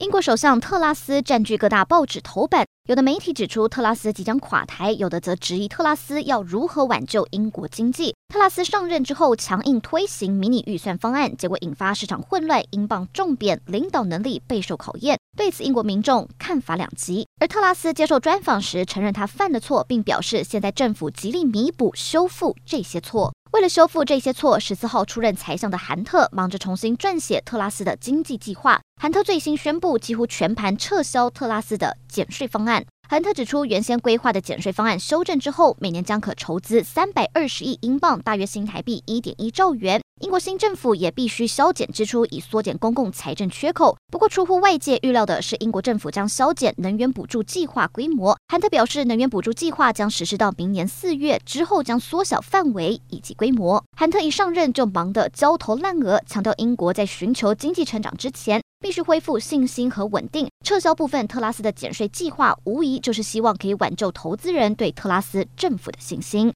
英国首相特拉斯占据各大报纸头版，有的媒体指出特拉斯即将垮台，有的则质疑特拉斯要如何挽救英国经济。特拉斯上任之后强硬推行迷你预算方案，结果引发市场混乱，英镑重贬，领导能力备受考验。对此，英国民众看法两极。而特拉斯接受专访时承认他犯的错，并表示现在政府极力弥补修复这些错。为了修复这些错，十四号出任财相的韩特忙着重新撰写特拉斯的经济计划。韩特最新宣布，几乎全盘撤销特拉斯的减税方案。韩特指出，原先规划的减税方案修正之后，每年将可筹资三百二十亿英镑，大约新台币一点一兆元。英国新政府也必须削减支出，以缩减公共财政缺口。不过，出乎外界预料的是，英国政府将削减能源补助计划规模。韩特表示，能源补助计划将实施到明年四月，之后将缩小范围以及规模。韩特一上任就忙得焦头烂额，强调英国在寻求经济成长之前，必须恢复信心和稳定。撤销部分特拉斯的减税计划，无疑就是希望可以挽救投资人对特拉斯政府的信心。